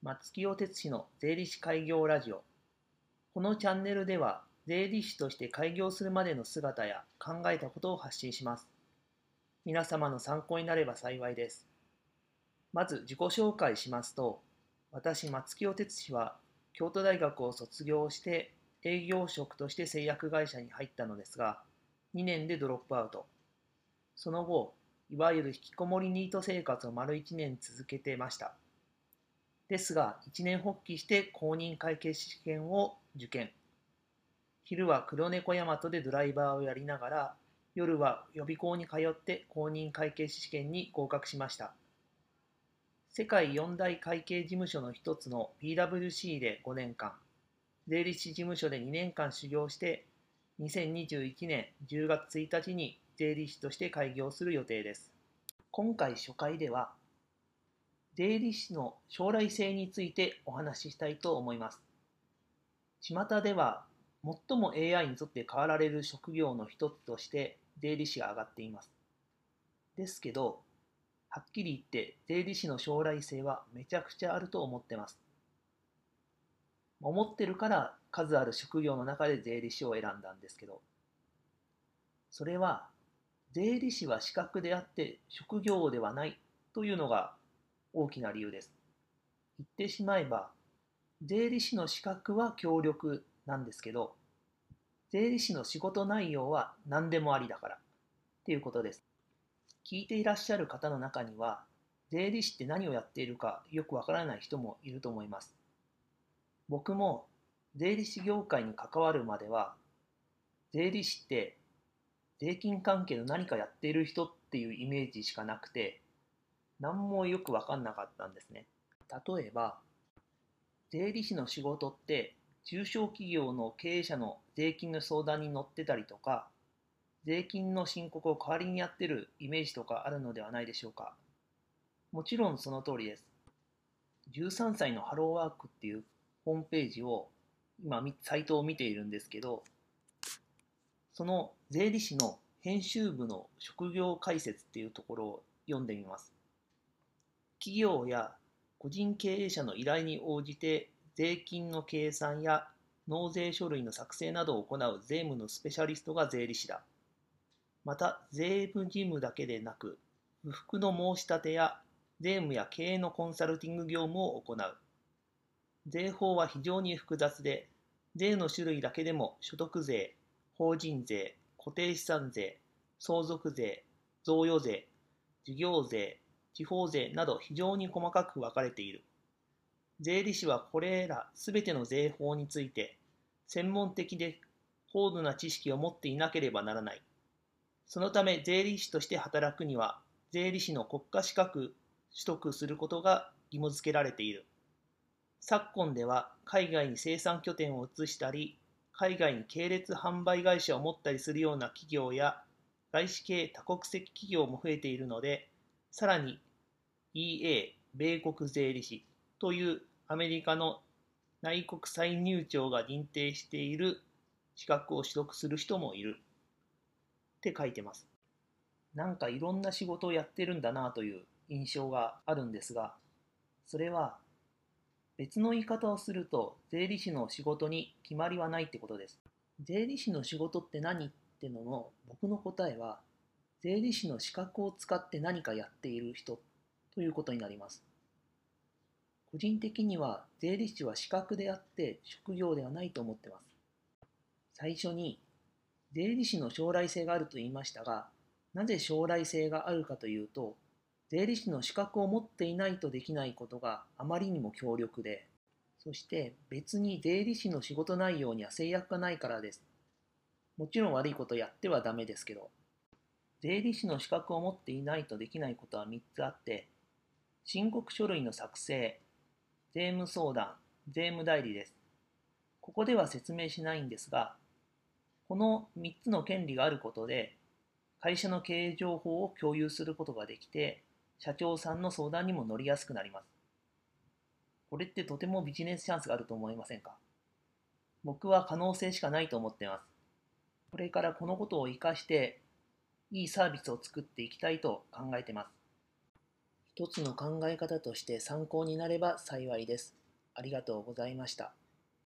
松清哲氏の税理士開業ラジオ。このチャンネルでは、税理士として開業するまでの姿や考えたことを発信します。皆様の参考になれば幸いです。まず自己紹介しますと、私、松清哲氏は、京都大学を卒業して営業職として製薬会社に入ったのですが、2年でドロップアウト。その後、いわゆる引きこもりニート生活を丸1年続けてました。ですが、一年発起して公認会計試験を受験。昼は黒猫大和でドライバーをやりながら、夜は予備校に通って公認会計試験に合格しました。世界四大会計事務所の一つの PWC で5年間、税理士事務所で2年間修行して、2021年10月1日に税理士として開業する予定です。今回初回では、税理士の将来性についてお話ししたいと思います。巷では最も AI にとって変わられる職業の一つとして税理士が上がっています。ですけど、はっきり言って税理士の将来性はめちゃくちゃあると思ってます。思ってるから数ある職業の中で税理士を選んだんですけど、それは税理士は資格であって職業ではないというのが大きな理由です。言ってしまえば、税理士の資格は強力なんですけど、税理士の仕事内容は何でもありだからっていうことです。聞いていらっしゃる方の中には、税理士って何をやっているかよくわからない人もいると思います。僕も税理士業界に関わるまでは、税理士って税金関係の何かやっている人っていうイメージしかなくて、何もよく分かんなかったんですね。例えば、税理士の仕事って中小企業の経営者の税金の相談に乗ってたりとか、税金の申告を代わりにやってるイメージとかあるのではないでしょうか。もちろんその通りです。13歳のハローワークっていうホームページを今サイトを見ているんですけど、その税理士の編集部の職業解説っていうところを読んでみます。企業や個人経営者の依頼に応じて税金の計算や納税書類の作成などを行う税務のスペシャリストが税理士だ。また、税務事務だけでなく、不服の申し立てや税務や経営のコンサルティング業務を行う。税法は非常に複雑で、税の種類だけでも所得税、法人税、固定資産税、相続税、贈与税、事業税、地方税など非常に細かく分かれている。税理士はこれらすべての税法について専門的で高度な知識を持っていなければならない。そのため税理士として働くには税理士の国家資格取得することが義務付けられている。昨今では海外に生産拠点を移したり、海外に系列販売会社を持ったりするような企業や外資系多国籍企業も増えているので、さらに EA 米国税理士というアメリカの内国歳入庁が認定している資格を取得する人もいるって書いてます。なんかいろんな仕事をやってるんだなという印象があるんですが、それは別の言い方をすると税理士の仕事に決まりはないってことです。税理士の仕事って何ってのの僕の答えは税理士の資格を使って何かやっている人ということになります。個人的には税理士は資格であって職業ではないと思ってます。最初に税理士の将来性があると言いましたが、なぜ将来性があるかというと、税理士の資格を持っていないとできないことがあまりにも強力で、そして別に税理士の仕事内容には制約がないからです。もちろん悪いことやってはダメですけど、税理士の資格を持っていないとできないことは3つあって、申告書類の作成、税務相談、税務代理です。ここでは説明しないんですが、この3つの権利があることで、会社の経営情報を共有することができて、社長さんの相談にも乗りやすくなります。これってとてもビジネスチャンスがあると思いませんか？僕は可能性しかないと思っています。これからこのことを活かして、いいサービスを作っていきたいと考えています。一つの考え方として参考になれば幸いです。ありがとうございました。